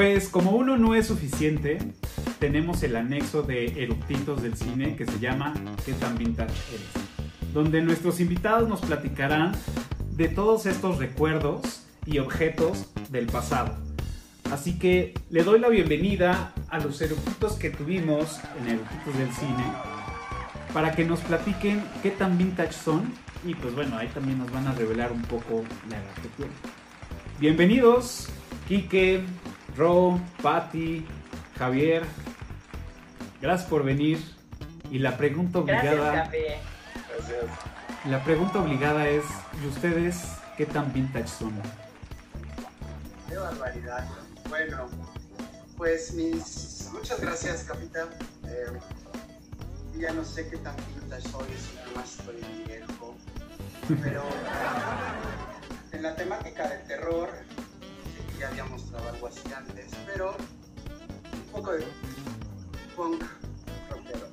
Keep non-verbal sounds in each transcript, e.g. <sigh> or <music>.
Pues como uno no es suficiente, tenemos el anexo de eructitos del cine que se llama ¿Qué tan vintage eres? Donde nuestros invitados nos platicarán de todos estos recuerdos y objetos del pasado. Así que le doy la bienvenida a los eructitos que tuvimos en Eructitos del Cine para que nos platiquen qué tan vintage son y pues bueno, ahí también nos van a revelar un poco la edad que tienen. Bienvenidos, Quique, Ro, Patti, Javier. Gracias por venir. Y la pregunta obligada. Gracias, La pregunta obligada es: ¿y ustedes qué tan vintage son? Qué barbaridad. Bueno, pues mis. Muchas gracias, capitán. Eh, ya no sé qué tan vintage soy, si nada más estoy viejo. Pero en la temática del terror, ya había mostrado algo así antes, pero un poco de punk rockero.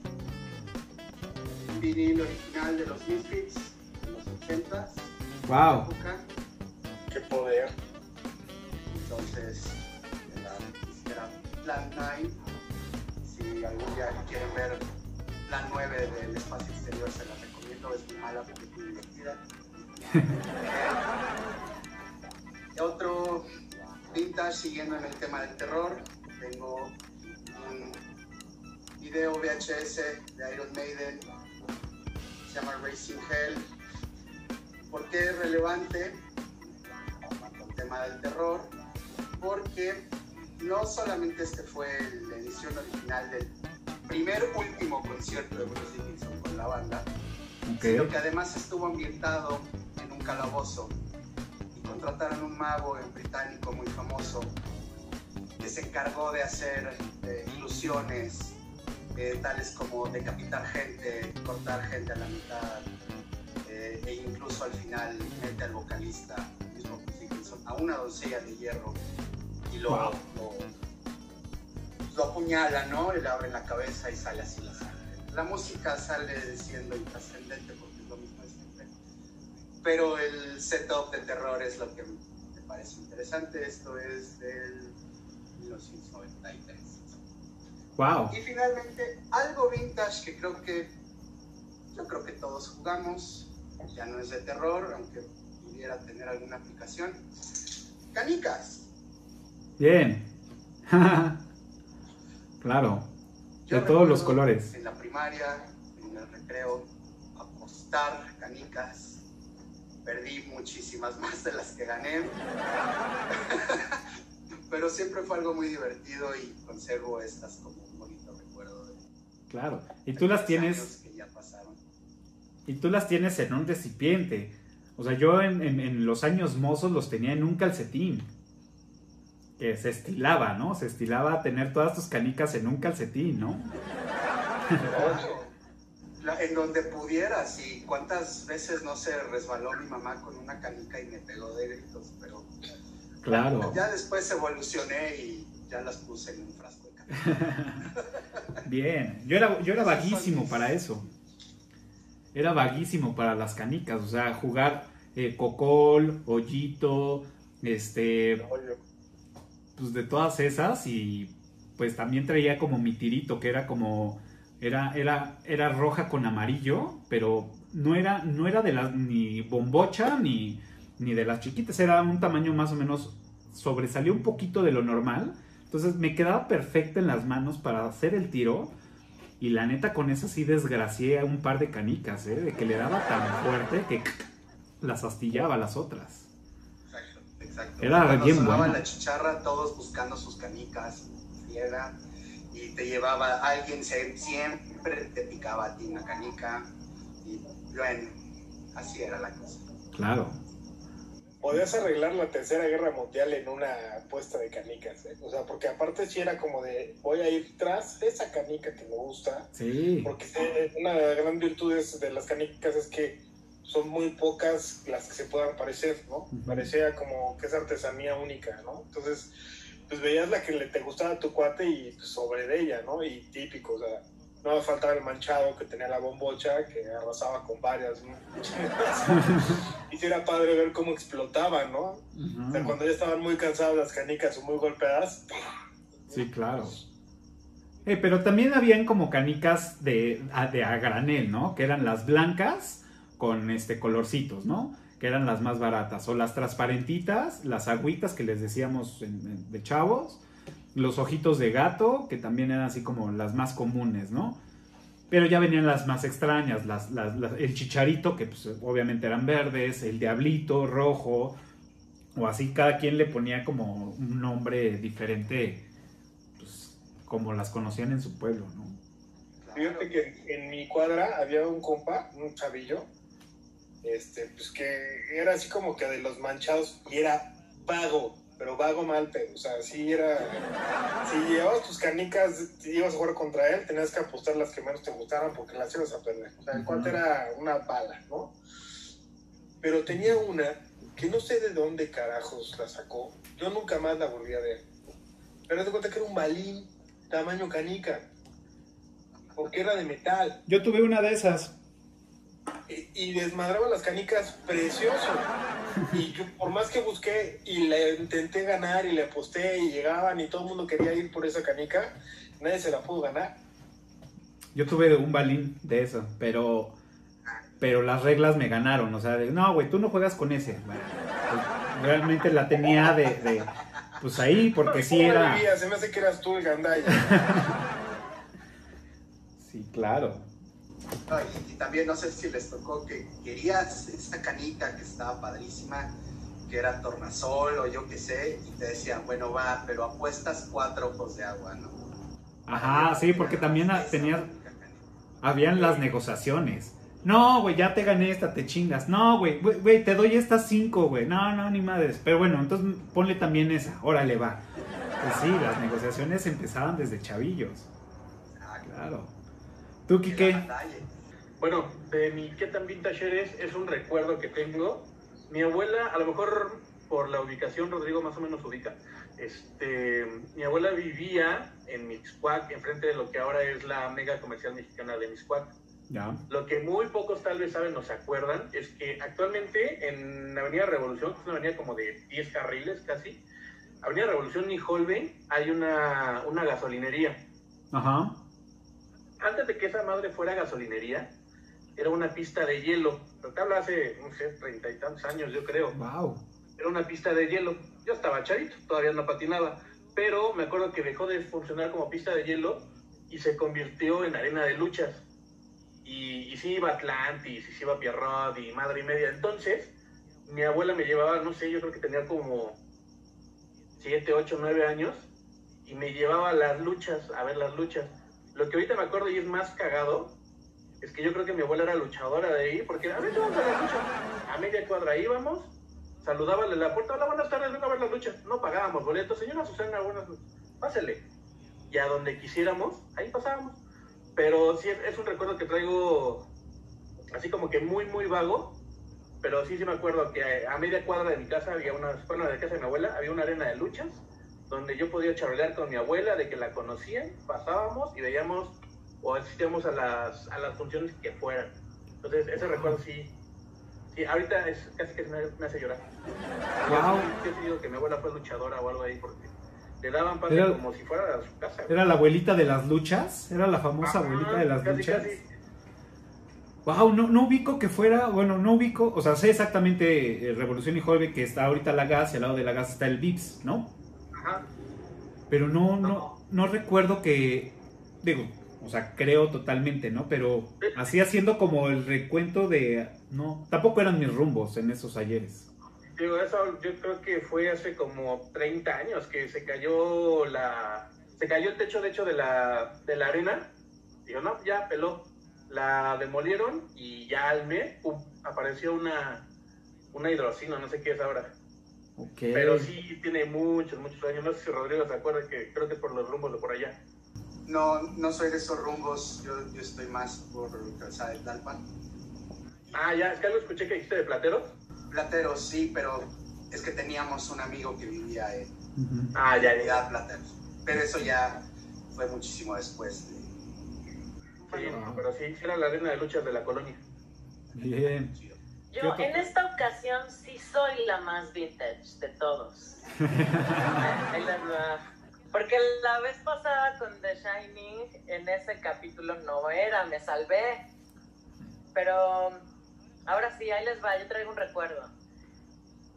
Un vinil original de los Misfits, de los 80s, ¡Wow! época. Qué poder. Entonces, era, era Plan 9. Si algún día quieren ver Plan 9 del espacio exterior, se la recomiendo. Es muy mala, pero es muy divertida. <laughs> Otro vintage, siguiendo en el tema del terror, tengo un video VHS de Iron Maiden, se llama Racing Hell. ¿Por qué es relevante? el tema del terror, porque no solamente este fue la edición original del primer último concierto de Bruce Dickinson con la banda, sino Ok. que además estuvo ambientado en un calabozo contrataron un mago en británico muy famoso que se encargó de hacer eh, ilusiones eh, tales como decapitar gente, cortar gente a la mitad eh, e incluso al final mete al vocalista, el mismo Dickinson, a una doncella de hierro y lo, Wow. lo, lo apuñala, ¿no? Y le abre la cabeza y sale así la sangre. La música sale siendo intrascendente porque es lo mismo de siempre. Pero el setup de terror es lo que me parece interesante. Esto es del 1993. ¡Wow! Y finalmente, algo vintage que creo que yo creo que todos jugamos, ya no es de terror, aunque pudiera tener alguna aplicación. Canicas. Bien. <laughs> claro. Yo De todos los colores. En la primaria, en el recreo, apostar canicas. Perdí muchísimas <laughs> más de las que gané. <laughs> Pero siempre fue algo muy divertido y conservo estas como un bonito recuerdo de Claro. Y tú las tienes que ya pasaron. y tú las tienes en un recipiente. O sea, yo en, en- en los años mozos los tenía en un calcetín. Que se estilaba, ¿no? Se estilaba tener todas tus canicas en un calcetín, ¿no? La- en donde pudieras y cuántas veces no se resbaló mi mamá con una canica y me pegó de gritos, pero Claro. ya después evolucioné y ya las puse en un frasco de canica. <laughs> Bien. Yo era, yo era vaguísimo para eso. Era vaguísimo para las canicas. O sea, jugar eh, cocol, hoyito, este, pues de todas esas y pues también traía como mi tirito que era como era era era roja con amarillo pero no era no era de las ni bombocha ni ni de las chiquitas. Era un tamaño más o menos sobresalió un poquito de lo normal. Entonces me quedaba perfecta en las manos para hacer el tiro. Y la neta con esa sí desgracié a un par de canicas ¿eh? de que le daba tan fuerte que las astillaba las otras. Exacto, exacto. Era Cuando bien la chicharra, todos buscando sus canicas, friega, y te llevaba, alguien se- siempre te picaba a ti una canica, y bueno, así era la cosa. claro podías arreglar la tercera guerra mundial en una apuesta de canicas, ¿eh? O sea, porque aparte sí era como de voy a ir tras esa canica que me gusta, sí porque una gran virtud es- de las canicas es que son muy pocas las que se puedan parecer, ¿no? Ujú. Parecía como que es artesanía única, ¿no? Entonces, pues veías la que le te gustaba a tu cuate y pues, sobre de ella, ¿no? Y típico, o sea, No faltaba el manchado que tenía la bombocha, que arrasaba con varias. ¿no? <laughs> y sí era padre ver cómo explotaban, ¿no? O sea, cuando ya estaban muy cansadas las canicas o muy golpeadas. Sí, claro. Eh, pero también habían como canicas de, de a granel, ¿no? Que eran las blancas con este colorcitos, ¿no? Que eran las más baratas. O las transparentitas, las agüitas que les decíamos de chavos. Los ojitos de gato, que también eran así como las más comunes, ¿no? Pero ya venían las más extrañas, el chicharito, que pues, obviamente eran verdes, el diablito, rojo, o así, cada quien le ponía como un nombre diferente, pues como las conocían en su pueblo, ¿no? Fíjate que en mi cuadra había un compa, un chavillo, este, pues que era así como que de los manchados y era vago, pero vago mal, pero, o sea, sí era. Si llevabas tus canicas, ibas a jugar contra él, tenías que apostar las que menos te gustaran porque las ibas a perder. O sea, el cuate era una bala, ¿no? Pero tenía una que no sé de dónde carajos la sacó. Yo nunca más la volví a ver. Pero de cuenta que era un balín tamaño canica. Porque era de metal. Yo tuve una de esas. Y, desmadraba las canicas precioso. Y yo, por más que busqué y le intenté ganar y le aposté y llegaban y todo el mundo quería ir por esa canica, nadie se la pudo ganar. Yo tuve un balín de eso, pero pero las reglas me ganaron, o sea, de, no, güey, tú no juegas con ese. Bueno, pues, realmente la tenía de, de, pues ahí, porque sí ¿Cómo era. Se me hace que eras tú el. <laughs> Sí, claro. No, y, y también no sé si les tocó que querías esta canita que estaba padrísima, que era tornasol o yo qué sé, y te decían, bueno, va, pero apuestas cuatro ojos de agua, ¿no? Ajá, sí, porque también Esa tenía, única canita. habían las negociaciones. No, güey, ya te gané esta, te chingas. No, güey, güey, te doy estas cinco, güey. No, no, ni madres. Pero bueno, entonces ponle también esa. Órale, va. Pues sí, las negociaciones empezaban desde chavillos. Ah, Claro. ¿Tú, que Quique? La. Bueno, de mi qué tan vintage eres es un recuerdo que tengo. Mi abuela, a lo mejor por la ubicación, Rodrigo más o menos ubica. Este, mi abuela vivía en Mixcuac, enfrente de lo que ahora es la mega comercial mexicana de Mixcuac. Ya. Lo que muy pocos tal vez saben o se acuerdan es que actualmente en Avenida Revolución, que es una avenida como de 10 carriles casi, Avenida Revolución y Holbein hay una, una gasolinería. Ajá. Antes de que esa madre fuera gasolinería, era una pista de hielo. Pero te hablo hace, no sé, treinta y tantos años, yo creo. Wow. Era una pista de hielo. Yo estaba chavito, todavía no patinaba. Pero me acuerdo que dejó de funcionar como pista de hielo y se convirtió en arena de luchas. Y, y sí iba Atlantis, y sí iba Pierrot y madre y media. Entonces, mi abuela me llevaba, no sé, yo creo que tenía como 7, 8, 9 años. Y me llevaba a las luchas, a ver las luchas. Lo que ahorita me acuerdo y es más cagado, es que yo creo que mi abuela era luchadora de ahí, porque a ver, vamos a la lucha. A media cuadra íbamos, saludábale la puerta, hola, buenas tardes, vengo a ver la lucha. No pagábamos boletos, señora Susana, buenas noches, pásele. Y a donde quisiéramos, ahí pasábamos. Pero sí, es, un recuerdo que traigo así como que muy, muy vago. Pero sí, sí me acuerdo que a media cuadra de mi casa había una, bueno, de casa de mi abuela, había una arena de luchas donde yo podía charlar con mi abuela de que la conocían, pasábamos y veíamos o asistíamos a las, a las funciones que fueran. Entonces, ese recuerdo sí, sí ahorita es casi que me, me hace llorar. Wow. Yo, sí- digo que mi abuela fue luchadora o algo ahí porque le daban pase Era- como si fuera a su casa. ¿Era la abuelita de las luchas? ¿Era la famosa Ajá, abuelita de las casi, luchas? casi. Wow, no, no ubico que fuera, bueno, no ubico, o sea, sé exactamente eh, Revolución y Holbe que está ahorita la gas y al lado de la gas está el Vips, ¿no? Ajá. Pero no, no, no recuerdo que, digo, o sea, creo totalmente, ¿no? Pero así haciendo como el recuento de, no, tampoco eran mis rumbos en esos ayeres. Digo, eso yo creo que fue hace como 30 años que se cayó la... Se cayó el techo, de hecho, de la, de la arena. Digo, no, ya peló. La demolieron y ya al mes pum, apareció una, una hidrocina, no sé qué es ahora. Ok. Pero sí tiene muchos, muchos años. No sé si Rodrigo se acuerda que creo que es por los rumbos de por allá. No, no soy de esos rumbos, yo, yo estoy más por calzada de Tlalpan. Ah, ya, es que algo escuché que dijiste de plateros. Plateros, sí, pero es que teníamos un amigo que vivía en Ujú. Ah, ya, ya. Plateros. Pero eso ya fue muchísimo después de, pero sí, sí era la arena de luchas de la colonia. Bien. ¿Qué Yo en esta ocasión sí soy la más vintage de todos. <laughs> Ahí les va. Porque la vez pasada con The Shining, en ese capítulo no era, me salvé. Pero ahora sí, ahí les va, yo traigo un recuerdo.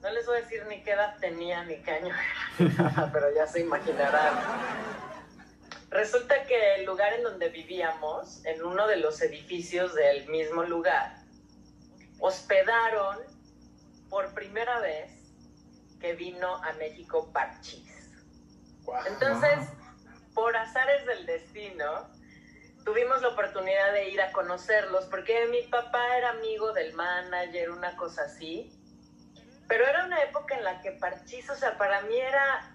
No les voy a decir ni qué edad tenía, ni qué año era, <laughs> pero ya se imaginarán. Resulta que el lugar en donde vivíamos, en uno de los edificios del mismo lugar, hospedaron por primera vez que vino a México Parchís. Entonces, por azares del destino, tuvimos la oportunidad de ir a conocerlos porque mi papá era amigo del manager, una cosa así. Pero era una época en la que Parchís, o sea, para mí era,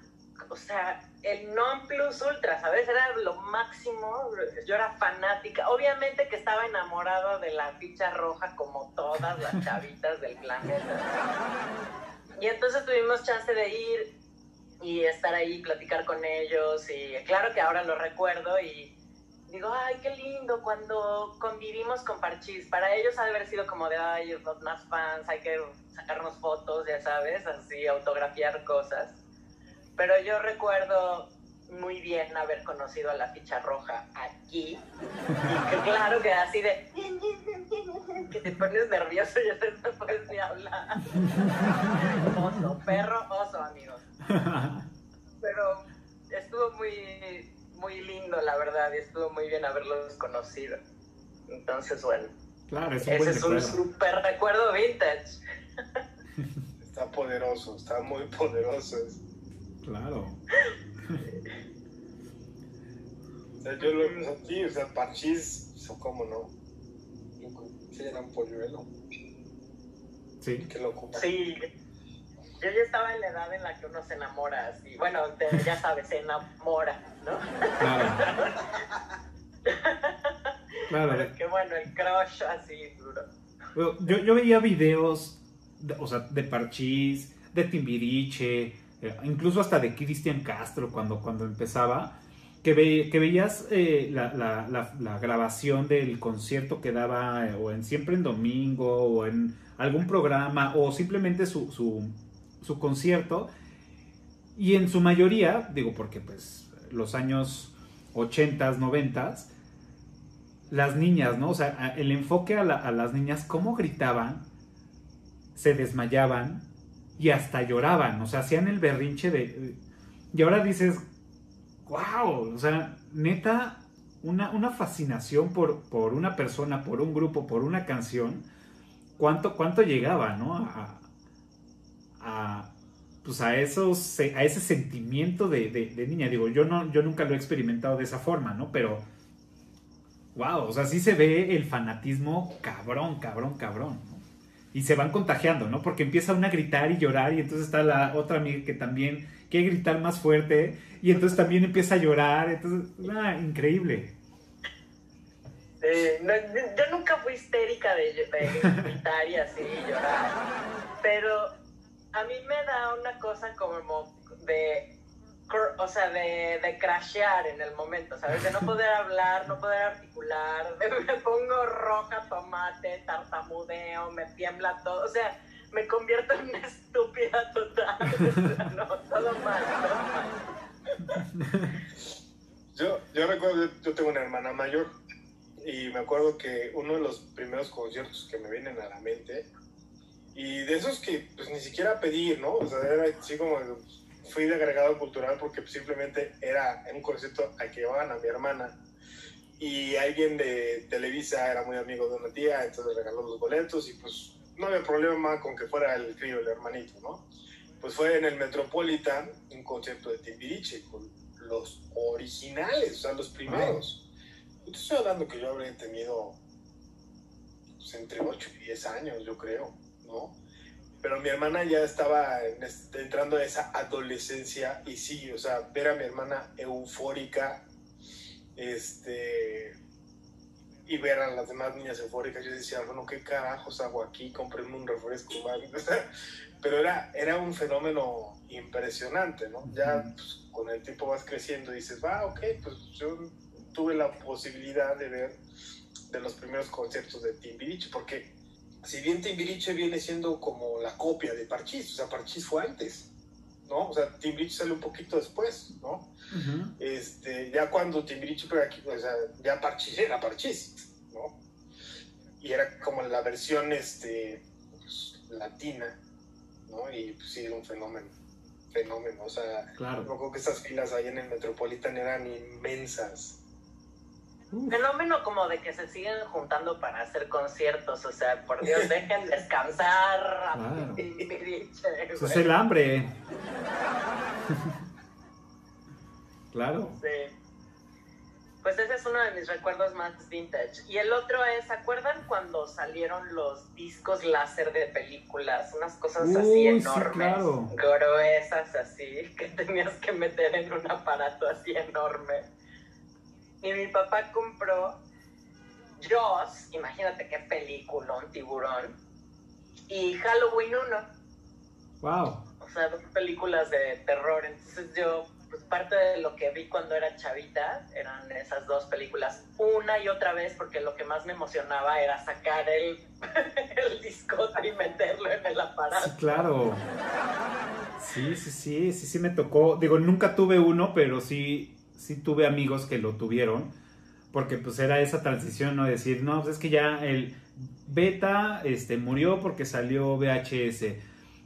o sea, el non plus ultra, ¿sabes? Era lo máximo. Yo era fanática. Obviamente que estaba enamorada de la ficha roja como todas las chavitas del planeta. <laughs> Y entonces tuvimos chance de ir y estar ahí, platicar con ellos. Y claro que ahora lo recuerdo y digo, ay, qué lindo cuando convivimos con Parchís. Para ellos ha de haber sido como de, ay, los más fans, hay que sacarnos fotos, ya sabes, así, autografiar cosas. Pero yo recuerdo muy bien haber conocido a la ficha roja aquí. Y claro que así de que te pones nervioso y ya no puedes ni hablar. Oso, perro, oso, amigos. Pero estuvo muy, muy lindo, la verdad, y estuvo muy bien haberlos conocido. Entonces, bueno, Claro, es un ese es un súper recuerdo vintage. Está poderoso, está muy poderoso. Claro. O sea, yo lo o sea, sí, o sea, parchís, o sea, cómo no. Que Sí, era un polluelo. Sí. Qué locura. Sí, yo ya estaba en la edad en la que uno se enamora así. Bueno, te- ya sabes, se enamora, ¿no? Claro. Claro. Pero es que bueno, el crush así duro. Bueno, Yo, yo veía videos, de- o sea, de Parchís, de Timbiriche, eh, incluso hasta de Cristian Castro cuando, cuando empezaba, que, ve- que veías eh, la, la- grabación del concierto que daba eh, o en Siempre en Domingo o en algún programa o simplemente su, su, su concierto y en su mayoría, digo porque pues los años 80s, 90s, las niñas, ¿no? O sea, el enfoque a las niñas, cómo gritaban, se desmayaban y hasta lloraban, o sea, hacían el berrinche de... Y ahora dices, wow, o sea, neta, una, una fascinación por, por una persona, por un grupo, por una canción, cuánto, cuánto llegaba, ¿no? A, a, pues a, esos, a ese sentimiento de, de- niña. Digo, yo, no, yo nunca lo he experimentado de esa forma, ¿no? Pero, wow, o sea, sí se ve el fanatismo cabrón, cabrón, cabrón. Y se van contagiando, ¿no? Porque empieza una a gritar y llorar y entonces está la otra amiga que también quiere gritar más fuerte y entonces también empieza a llorar, entonces, ah, increíble. Yo nunca fui histérica de, de gritar y así llorar, pero a mí me da una cosa como de, o sea, de, de crashear en el momento, ¿sabes? De no poder <laughs> hablar, no poder articular, de- <laughs> me pongo roja, tomate, tartamudeo, me tiembla todo, o sea, me convierto en una estúpida total, <laughs> o sea, no, todo mal, todo mal. Yo, yo recuerdo, yo tengo una hermana mayor y me acuerdo que uno de los primeros conciertos que me vienen a la mente y de esos que pues ni siquiera pedir, ¿no? O sea, era así como fui de agregado cultural porque simplemente era un concierto al que llevaban a mi hermana y alguien de Televisa era muy amigo de una tía, entonces regaló los boletos y pues no había problema con que fuera el crío, el hermanito, ¿no? Pues fue en el Metropolitan un concierto de Timbiriche con los originales, o sea, los primeros. Yo te estoy hablando que yo habría tenido pues, entre 8 y 10 años, yo creo, ¿no? Pero mi hermana ya estaba en entrando a esa adolescencia y sí, o sea, ver a mi hermana eufórica, este, y ver a las demás niñas eufóricas, yo decía, bueno, ¿qué carajos hago aquí? Cómprenme un refresco, ¿vale? <laughs> Pero era, era un fenómeno impresionante, ¿no? Ya pues, con el tiempo vas creciendo y dices, va, ok, pues yo tuve la posibilidad de ver de los primeros conciertos de Timbiriche, porque si bien Timbiriche viene siendo como la copia de Parchís, o sea, Parchís fue antes, ¿no? O sea, Timbiriche sale un poquito después, ¿no? Este, ya cuando Timbiriche pega aquí, o sea, ya Parchís era Parchís, ¿no? Y era como la versión, este, pues, latina, ¿no? Y pues sí, era un fenómeno, fenómeno, o sea, Claro. que esas filas ahí en el Metropolitan eran inmensas. Fenómeno como de que se siguen juntando para hacer conciertos, o sea, por Dios, <laughs> dejen descansar Claro. Eso es el hambre. <laughs> claro. Sí. Pues ese es uno de mis recuerdos más vintage. Y el otro es, ¿se acuerdan cuando salieron los discos láser de películas? Unas cosas Uy, así sí, enormes, claro. gruesas así, que tenías que meter en un aparato así enorme. Y mi papá compró Jaws, imagínate qué película, un tiburón, y Halloween 1 Wow. o sea, dos películas de terror. Entonces yo, pues parte de lo que vi cuando era chavita eran esas dos películas una y otra vez porque lo que más me emocionaba era sacar el, <laughs> el discote y meterlo en el Sí, aparato. claro. Sí, sí, sí, sí, sí me tocó. Digo, nunca tuve uno, pero sí, sí tuve amigos que lo tuvieron. Porque pues era esa transición, ¿no? Decir, no, pues es que ya el beta este, murió porque salió VHS.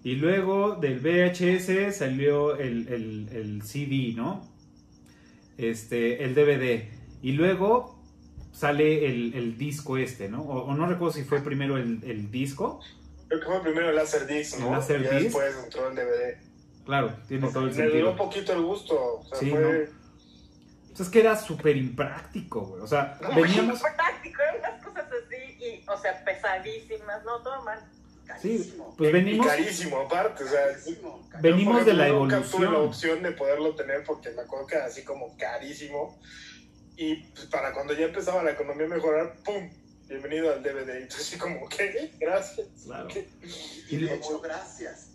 Y luego del VHS salió el, el- el CD, ¿no? Este, el DVD. Y luego sale el, el disco este, ¿no? O, o no recuerdo si fue primero el, el disco. Creo que fue primero el Laserdisc, ¿no? El Laserdisc. Y después entró el DVD. Claro, tiene todo el Me duró sentido. un poquito el gusto. O sea, Sí, fue... Pues es que era súper impráctico, güey. O sea, veníamos. práctico, eran unas cosas así, y, o sea, pesadísimas, no, todo mal. Sí, Carísimo. pues Y venimos. carísimo, aparte. O sea, Carísimo, carísimo. Venimos de la ejemplo, Nunca tuve la evolución. opción de poderlo tener porque me acuerdo que era así como carísimo. Y pues, para cuando ya empezaba la economía a mejorar, ¡pum! Bienvenido al DVD. Entonces, así como, ¿qué? Gracias. Claro. Y de hecho, gracias,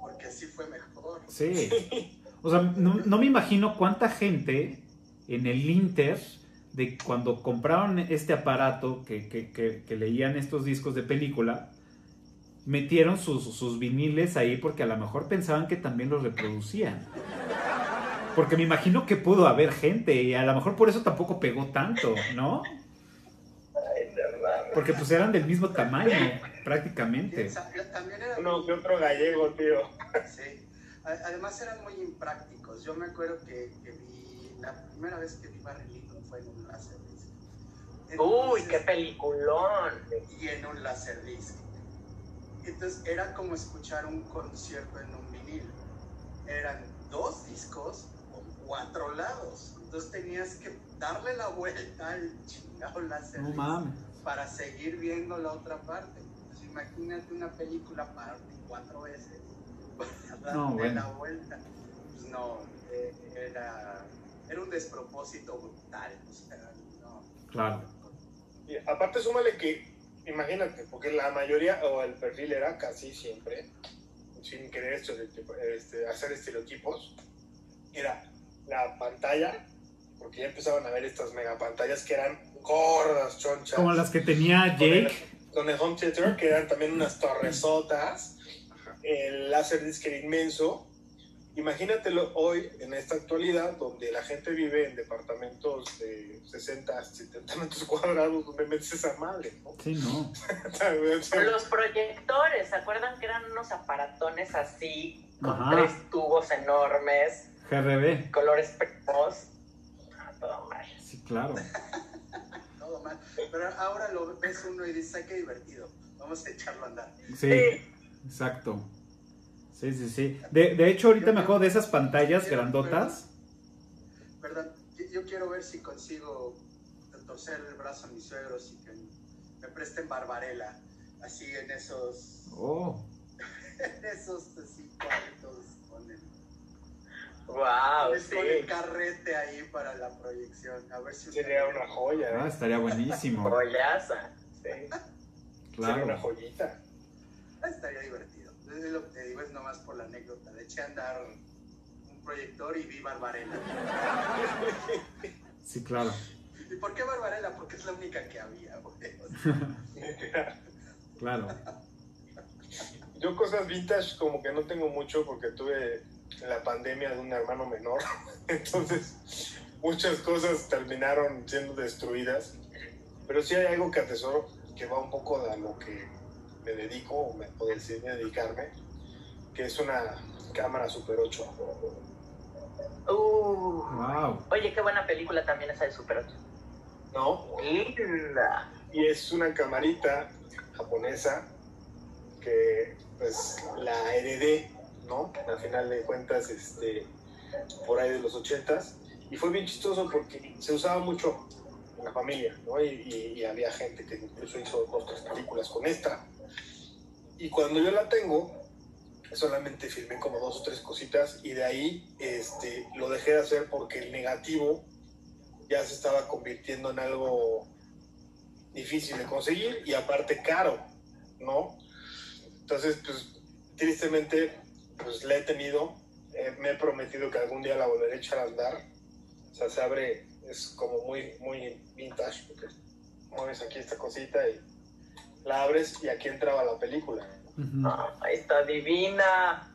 porque así fue mejor. Sí. <laughs> O sea, no, no me imagino cuánta gente en el Inter de cuando compraron este aparato que, que- que- que leían estos discos de película, metieron sus, sus viniles ahí porque a lo mejor pensaban que también los reproducían. Porque me imagino que pudo haber gente y a lo mejor por eso tampoco pegó tanto, ¿no? Porque pues eran del mismo tamaño, prácticamente. También era Uno que otro gallego, tío. Sí. Además eran muy imprácticos. Yo me acuerdo que, que vi, la primera vez que vi Barry Lyndon fue en un Laserdisc. Uy, Entonces- qué peliculón. Y en un Laserdisc. Entonces era como escuchar un concierto en un vinil. Eran dos discos con cuatro lados. Entonces tenías que darle la vuelta al chingado No Laserdisc mames. para seguir viendo la otra parte. Entonces imagínate una película parte cuatro veces <laughs> para darle No, bueno. la vuelta. Pues no, eh, era, era un despropósito brutal. O sea, no. Claro. Y aparte, súmale que, imagínate, porque la mayoría, o el perfil era casi siempre, sin querer estereotipo- este, hacer estereotipos, era la pantalla, porque ya empezaban a ver estas megapantallas que eran gordas, chonchas. Como las que tenía Jake. Con el home theater, que eran también unas torresotas, el Laserdisc era inmenso. Imagínatelo hoy, en esta actualidad, donde la gente vive en departamentos de 60, 70 metros cuadrados, donde metes esa madre, ¿no? Sí, no. <laughs> Los proyectores, ¿se acuerdan que eran unos aparatones así, con Ajá. tres tubos enormes, GRB. colores primos? Ah, todo mal. Sí, claro. <laughs> todo mal. Pero ahora lo ves uno y dices, ay, qué divertido. Vamos a echarlo a andar. Sí, exacto. Sí, sí, sí. De, de hecho, ahorita me acuerdo de esas pantallas grandotas. Perdón, yo, yo quiero ver si consigo torcer el brazo a mis suegros y que me presten barbarela. Así en esos, Oh, <laughs> en esos así cuartos con el, Wow, sí. pone el carrete ahí para la proyección. A ver si Sería una joya, ah, ¿eh? estaría buenísimo. <laughs> Joyaza. Sí. <laughs> Sería una Claro. joyita. Ah, Estaría divertido. Es lo que te digo, es nomás por la anécdota. Le eché a andar un proyector y vi Barbarella. Sí, claro. ¿Y por qué Barbarella? Porque es la única que había, güey. <laughs> Claro. Yo cosas vintage como que no tengo mucho porque tuve la pandemia de un hermano menor. <laughs> Entonces, muchas cosas terminaron siendo destruidas. Pero sí hay algo que atesoro que va un poco a lo que me dedico, o me puedo decir dedicarme, que es una cámara Super 8. Uh, Wow. oye, qué buena película también esa de Super 8. ¿No? Linda. Y es una camarita japonesa que pues la heredé, ¿no? Al final de cuentas, este, por ahí de los ochentas. Y fue bien chistoso porque se usaba mucho en la familia, ¿no? Y, y- y había gente que incluso hizo dos, tres películas con esta. Y cuando yo la tengo, solamente filmé como dos o tres cositas y de ahí este, lo dejé de hacer porque el negativo ya se estaba convirtiendo en algo difícil de conseguir y aparte caro, ¿no? Entonces, pues tristemente, pues la he tenido, eh, me he prometido que algún día la volveré a echar a andar, o sea, se abre, es como muy, muy vintage, porque mueves aquí esta cosita y la abres y aquí entraba la película. Ay, está divina.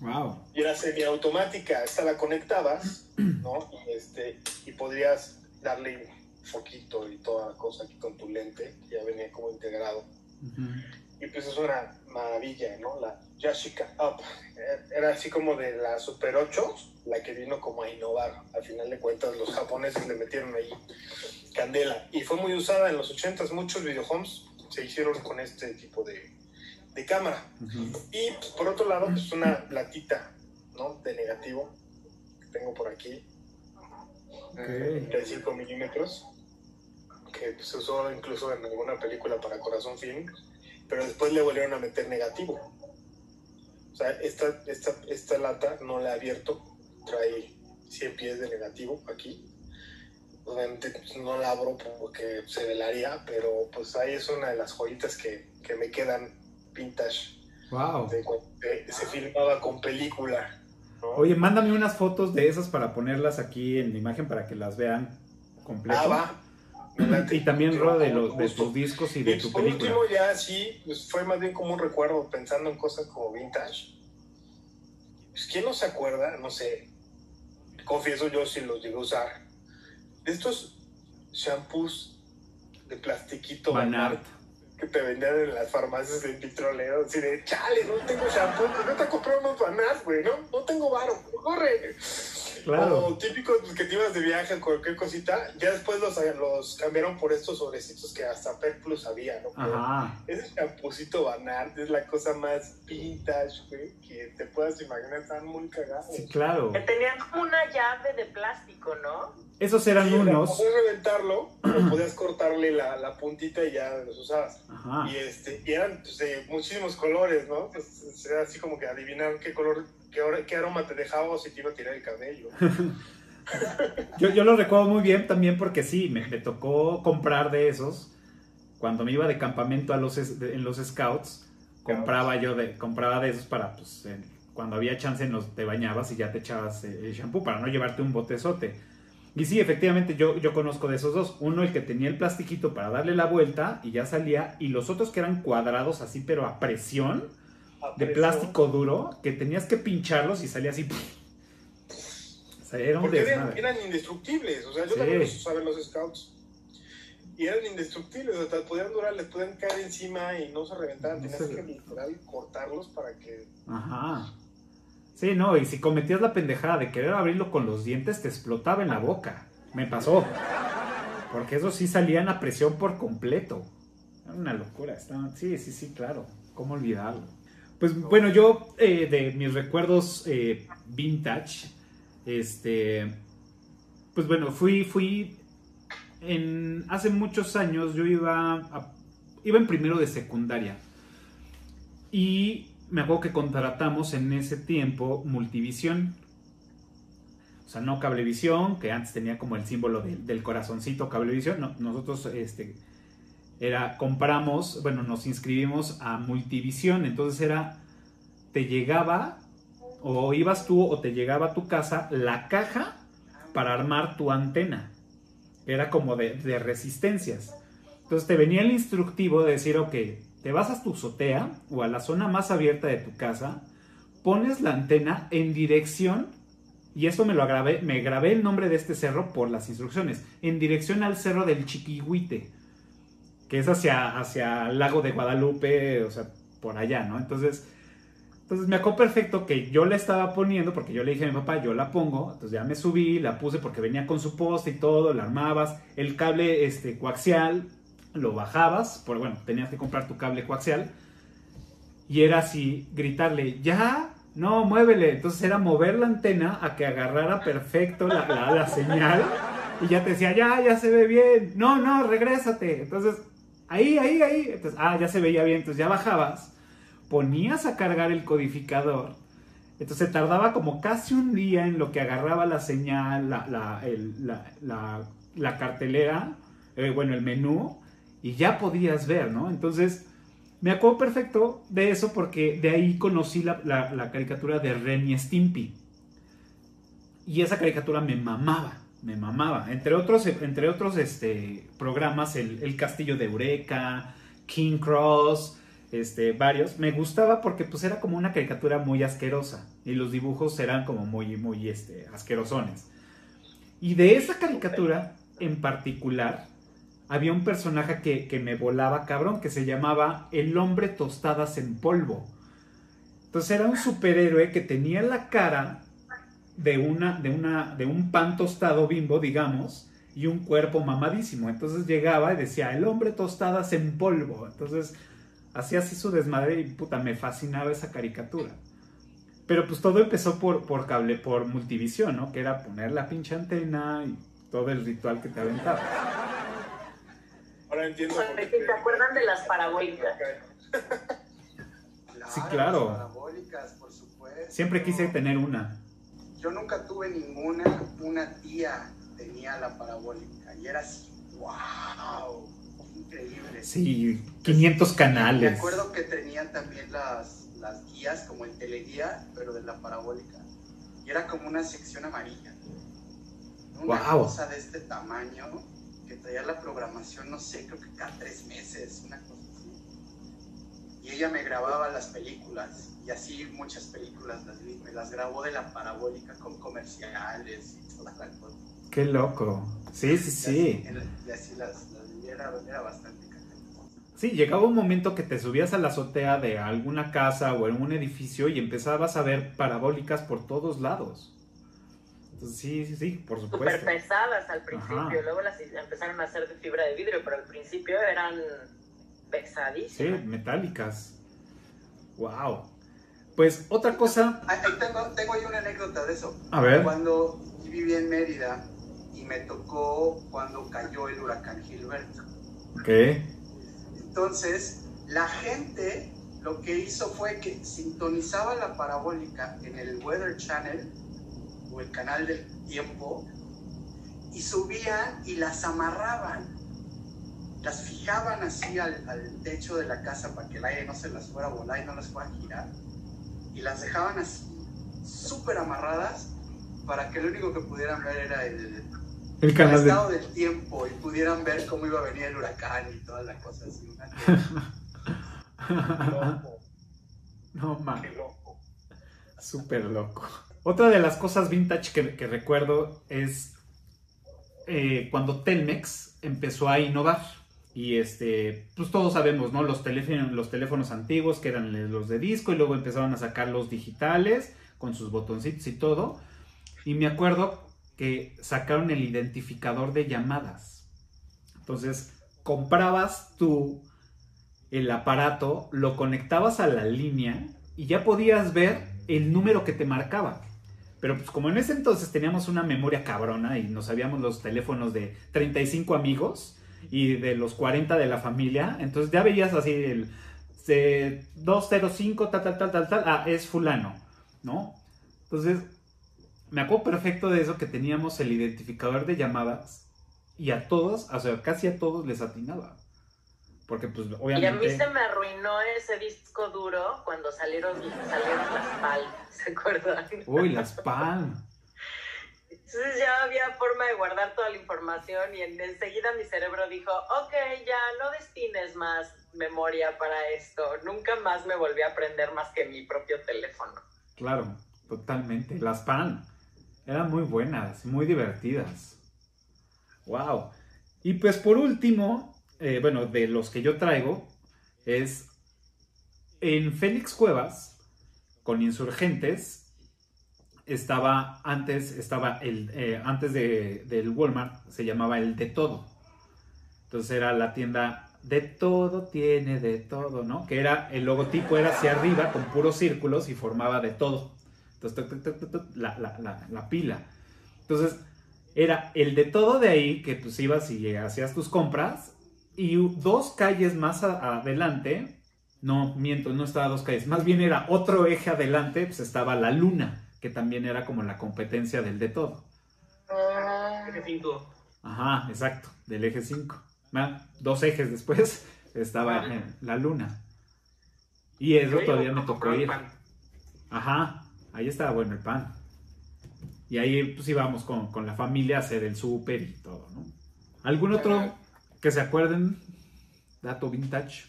Wow. Y era semiautomática, esta la conectabas, ¿no? Y, este, y podrías darle foquito y toda la cosa aquí con tu lente, que ya venía como integrado. Y pues es una maravilla, ¿no? La Yashica Up. Era así como de la Super 8, la que vino como a innovar. Al final de cuentas, los japoneses le metieron ahí candela. Y fue muy usada en los 80s. Muchos videohomes se hicieron con este tipo de, de cámara. Y pues, por otro lado, pues una latita, ¿no? De negativo que tengo por aquí. Ok. 35 milímetros. Que pues, se usó incluso en alguna película para Corazón Film. Pero después le volvieron a meter negativo. O sea, esta, esta, esta lata no la he abierto. Trae 100 pies de negativo aquí. Obviamente pues, no la abro porque se velaría, pero pues ahí es una de las joyitas que, que me quedan vintage Wow. de se- filmaba con película. ¿no? Oye, mándame unas fotos de esas para ponerlas aquí en la imagen para que las vean completo. ah. Y también, Ro, de, los, de tus discos y Y de pues, tu por película. último, ya sí, pues fue más bien como un recuerdo pensando en cosas como vintage. Pues, ¿Quién no se acuerda? No sé. Confieso, yo sí los llegué a usar. Estos shampoos de plastiquito Van Van Art. Art que te vendían en las farmacias de vitroleo. Así de, chale, no tengo shampoo. ¿Por qué te compré unos Van Art, güey? No, no tengo varo. Corre. Claro. O típicos pues, que te ibas de viaje, cualquier cosita. Ya después los, los cambiaron por estos sobrecitos que hasta Pet Plus había, ¿no? Ajá. Ese champucito Van Art es la cosa más vintage, güey, que te puedas imaginar. Están muy cagados. Sí, claro. Que tenían como una llave de plástico, ¿no? Esos eran Sí, unos. Podías reventarlo, o podías cortarle la, la puntita y ya los usabas. Ajá. Y, este, y eran pues, de muchísimos colores, ¿no? Pues, era así como que adivinar qué color, qué, aroma te dejaba o si te iba a tirar el cabello. <laughs> Yo, yo lo recuerdo muy bien también porque sí, me, me tocó comprar de esos. Cuando me iba de campamento a los, en los scouts, compraba yo de, compraba de esos para, pues, en- cuando había chance nos, te bañabas y ya te echabas eh, el shampoo para no llevarte un botezote. Y sí, efectivamente, yo, yo conozco de esos dos. Uno, el que tenía el plastiquito para darle la vuelta y ya salía. Y los otros que eran cuadrados así, pero a presión, de plástico duro, que tenías que pincharlos y salía así. O sea, era un Porque eran, indestructibles, o sea, yo Sí. también los usaba en los scouts. Y eran indestructibles, o sea, podían durar, les podían caer encima y no se reventaban. No Tenías se- que literal cortarlos para que. Ajá. Sí, no, y si cometías la pendejada de querer abrirlo con los dientes, te explotaba en la boca. Me pasó. Porque esos sí salían a presión por completo. Era una locura. estaban- Sí, sí, sí, claro. ¿Cómo olvidarlo? Pues bueno, yo eh, de mis recuerdos eh, vintage, este, pues bueno, fui, fui, en, hace muchos años yo iba, a- iba en primero de secundaria. Y me acuerdo que contratamos en ese tiempo Multivisión. O sea, no Cablevisión, que antes tenía como el símbolo de- del corazoncito Cablevisión. No, nosotros este, era, compramos, bueno, nos inscribimos a Multivisión. Entonces era, te llegaba, o ibas tú o te llegaba a tu casa la caja para armar tu antena. Era como de, de resistencias. Entonces te venía el instructivo de decir, ok, te vas a tu azotea o a la zona más abierta de tu casa, pones la antena en dirección, y esto me lo grabé, me grabé el nombre de este cerro por las instrucciones, en dirección al cerro del Chiquihuite, que es hacia, hacia el lago de Guadalupe, o sea, por allá, ¿no? Entonces, entonces me acuerdo perfecto que yo la estaba poniendo, porque yo le dije a mi papá, yo la pongo, entonces ya me subí, la puse porque venía con su poste y todo, la armabas, el cable este, coaxial, lo bajabas, por bueno, tenías que comprar tu cable coaxial, y era así, gritarle, ya, no, muévele. Entonces era mover la antena a que agarrara perfecto la, la, señal, y ya te decía, ya, ya se ve bien, no, no, regrésate. Entonces, ahí, ahí, ahí, entonces, ah, ya se veía bien, entonces ya bajabas, ponías a cargar el codificador, entonces tardaba como casi un día en lo que agarraba la señal, la, la, la cartelera, eh, bueno, el menú, y ya podías ver, ¿no? Entonces, me acuerdo perfecto de eso porque de ahí conocí la, caricatura de Ren y Stimpy. Y esa caricatura me mamaba, me mamaba. Entre otros, entre otros este, programas, el, Castillo de Eureka, King Cross, este, varios. Me gustaba porque pues era como una caricatura muy asquerosa. Y los dibujos eran como muy, muy este, asquerosones. Y de esa caricatura en particular, había un personaje que, me volaba cabrón, que se llamaba El hombre tostadas en polvo. Entonces era un superhéroe que tenía la cara de, una, de, una, de un pan tostado bimbo, digamos, y un cuerpo mamadísimo. Entonces llegaba y decía, el hombre tostadas en polvo. Entonces hacía así su desmadre y puta, me fascinaba esa caricatura. Pero pues todo empezó por, por cable, por multivisión, ¿no? Que era poner la pinche antena y todo el ritual que te aventaba. Ahora entiendo. ¿Se acuerdan de las parabólicas? sí, claro. Las parabólicas, por supuesto. Siempre quise tener una. Yo nunca tuve ninguna. Una tía tenía la parabólica y era así, wow, increíble. Sí, 500 canales. Me acuerdo que tenía también las, las guías, como el teleguía, pero de la parabólica. Y era como una sección amarilla. Una cosa de este tamaño traía la programación, no sé, creo que cada tres meses, una cosa así. Y ella me grababa las películas, y así muchas películas las vi, me las grabó de la parabólica con comerciales y toda la cosa. Qué loco. Sí, sí, sí. Y así, las, las era, era bastante Sí, llegaba un momento que te subías a la azotea de alguna casa o en un edificio y empezabas a ver parabólicas por todos lados sí, sí, sí, por supuesto. Súper pesadas al principio, luego las empezaron a hacer de fibra de vidrio, pero al principio eran pesadísimas. Sí, metálicas. Wow. Pues otra cosa. Ahí tengo, tengo ahí una anécdota de eso. A ver. Cuando viví en Mérida y me tocó cuando cayó el huracán Gilberto. Ok. Entonces, la gente lo que hizo fue que sintonizaba la parabólica en el Weather Channel o el canal del tiempo y subían y las amarraban. Las fijaban así al, techo de la casa para que el aire no se las fuera a volar y no las fuera a girar. Y las dejaban así, súper amarradas, para que lo único que pudieran ver era el, el, canal estado del tiempo y pudieran ver cómo iba a venir el huracán y todas las cosas así. <laughs> no mames. Súper loco. Otra de las cosas vintage que, recuerdo es eh, cuando Telmex empezó a innovar. Y este, pues todos sabemos, ¿no? Los teléfonos, los teléfonos antiguos que eran los de disco y luego empezaron a sacar los digitales con sus botoncitos y todo. Y me acuerdo que sacaron el identificador de llamadas. Entonces, comprabas tú el aparato, lo conectabas a la línea y ya podías ver el número que te marcaba. Pero pues como en ese entonces teníamos una memoria cabrona y nos sabíamos los teléfonos de 35 amigos y de los 40 de la familia, entonces ya veías así el 205, tal, tal, tal, tal, tal, ah, es fulano, ¿no? Entonces, me acuerdo perfecto de eso que teníamos el identificador de llamadas y a todos, o sea, casi a todos les atinaba. Porque pues obviamente... Y a mí se me arruinó ese disco duro cuando salieron, salieron las PAL, <laughs> ¿se acuerdan? Uy, las PAL. Entonces ya había forma de guardar toda la información y enseguida mi cerebro dijo, ok, ya no destines más memoria para esto. Nunca más me volví a aprender más que mi propio teléfono. Claro, totalmente. Las pan eran muy buenas, muy divertidas. Wow. Y pues por último, eh, bueno, de los que yo traigo, es en Félix Cuevas, con Insurgentes, estaba antes, estaba el, eh, antes de, del Walmart, se llamaba el de todo. Entonces era la tienda de todo tiene de todo, ¿no? Que era, el logotipo era hacia arriba con puros círculos y formaba de todo. Entonces, la, la, la, pila. Entonces, era el de todo de ahí que pues ibas y hacías tus compras y dos calles más adelante, no miento, no estaba dos calles, más bien era otro eje adelante, pues estaba la luna que también era como la competencia del de todo. Eje 5. Ajá, exacto, del eje 5. Dos ejes después <laughs> estaba la luna. Y eso todavía me tocó ir. Ajá, ahí estaba bueno el pan. Y ahí pues íbamos con, con la familia a hacer el súper y todo, ¿no? ¿Algún otro que se acuerden? Dato vintage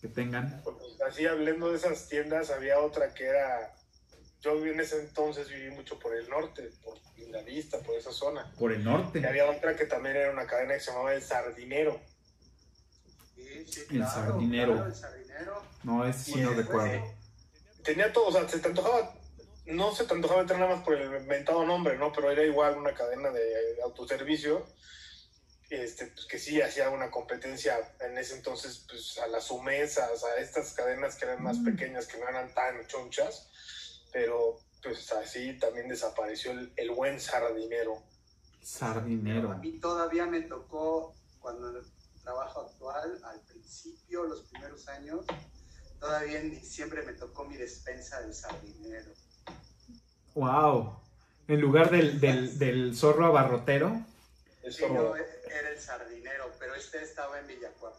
que tengan. Pues, así hablando de esas tiendas, había otra que era yo en ese entonces viví mucho por el norte, por la vista, por esa zona. Por el norte. Y había otra que también era una cadena que se llamaba El Sardinero. Sí, sí, el, sardinero. el Sardinero. No, ese sí no recuerdo. Tenía todo, o sea, se te antojaba, no se te antojaba entrar nada más por el inventado nombre, ¿no? Pero era igual una cadena de autoservicio. Este, pues que sí hacía una competencia en ese entonces pues, a las sumesas, a estas cadenas que eran más mm. pequeñas, que no eran tan chonchas pero pues así también desapareció el, buen sardinero. Sardinero. A mí todavía me tocó, cuando el trabajo actual, al principio, los primeros años, todavía en diciembre me tocó mi despensa de sardinero. ¡Wow! En lugar del, del, del zorro abarrotero. Sí, yo era el sardinero, pero este estaba en Villacuapa.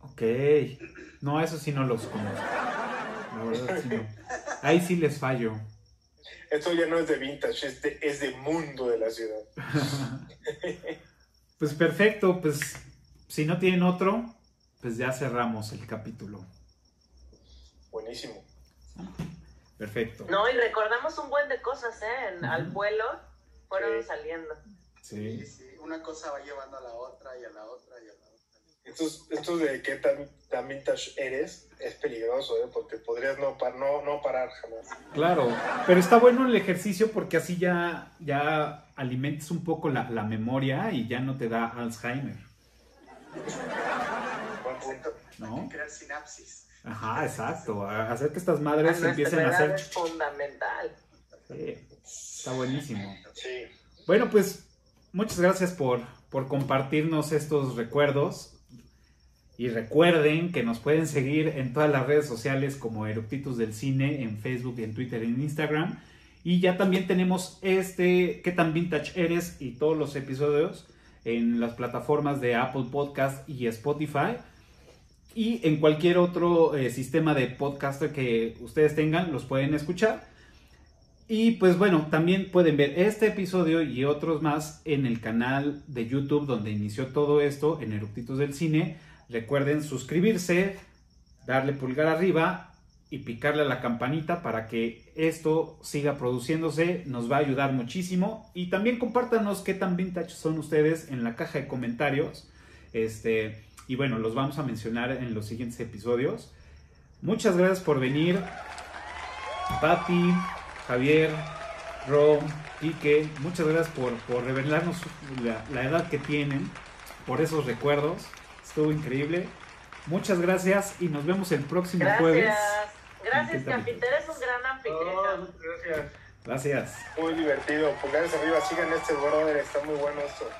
Ok. No, eso sí no los conozco. La verdad sí no. Ahí sí les fallo. Esto ya no es de vintage, es de, es de mundo de la ciudad. <laughs> pues perfecto, pues si no tienen otro, pues ya cerramos el capítulo. Buenísimo. Perfecto. No, y recordamos un buen de cosas, ¿eh? Al vuelo fueron saliendo. Sí. sí. sí. Una cosa va llevando a la otra y a la otra y a la otra. Esto, de qué tan, tan, vintage eres es peligroso, ¿eh? porque podrías no, no, no, parar jamás. Claro, pero está bueno el ejercicio porque así ya, ya alimentes un poco la, la memoria y ya no te da Alzheimer. ¿No? crear sinapsis. Ajá, exacto. Hacer que estas madres empiecen a hacer. Es fundamental. Sí, está buenísimo. Sí. Bueno, pues muchas gracias por, por compartirnos estos recuerdos. Y recuerden que nos pueden seguir en todas las redes sociales como Eructitos del Cine, en Facebook, en Twitter, en Instagram. Y ya también tenemos este ¿Qué tan vintage eres? y todos los episodios en las plataformas de Apple Podcast y Spotify. Y en cualquier otro eh, sistema de podcaster que ustedes tengan, los pueden escuchar. Y pues bueno, también pueden ver este episodio y otros más en el canal de YouTube donde inició todo esto, en Eructitos del Cine Recuerden suscribirse, darle pulgar arriba y picarle a la campanita para que esto siga produciéndose. Nos va a ayudar muchísimo. Y también compártanos qué tan vintage son ustedes en la caja de comentarios. Este, y bueno, los vamos a mencionar en los siguientes episodios. Muchas gracias por venir. Patti, Javier, Ro, Quique, muchas gracias por, por revelarnos la, la edad que tienen, por esos recuerdos. Estuvo increíble. Muchas gracias y nos vemos el próximo gracias. jueves. Gracias, Capita. Eres un gran anfitrión. gracias. Gracias. Muy divertido. Pulgares arriba. Sigan este brother. Está muy bueno esto.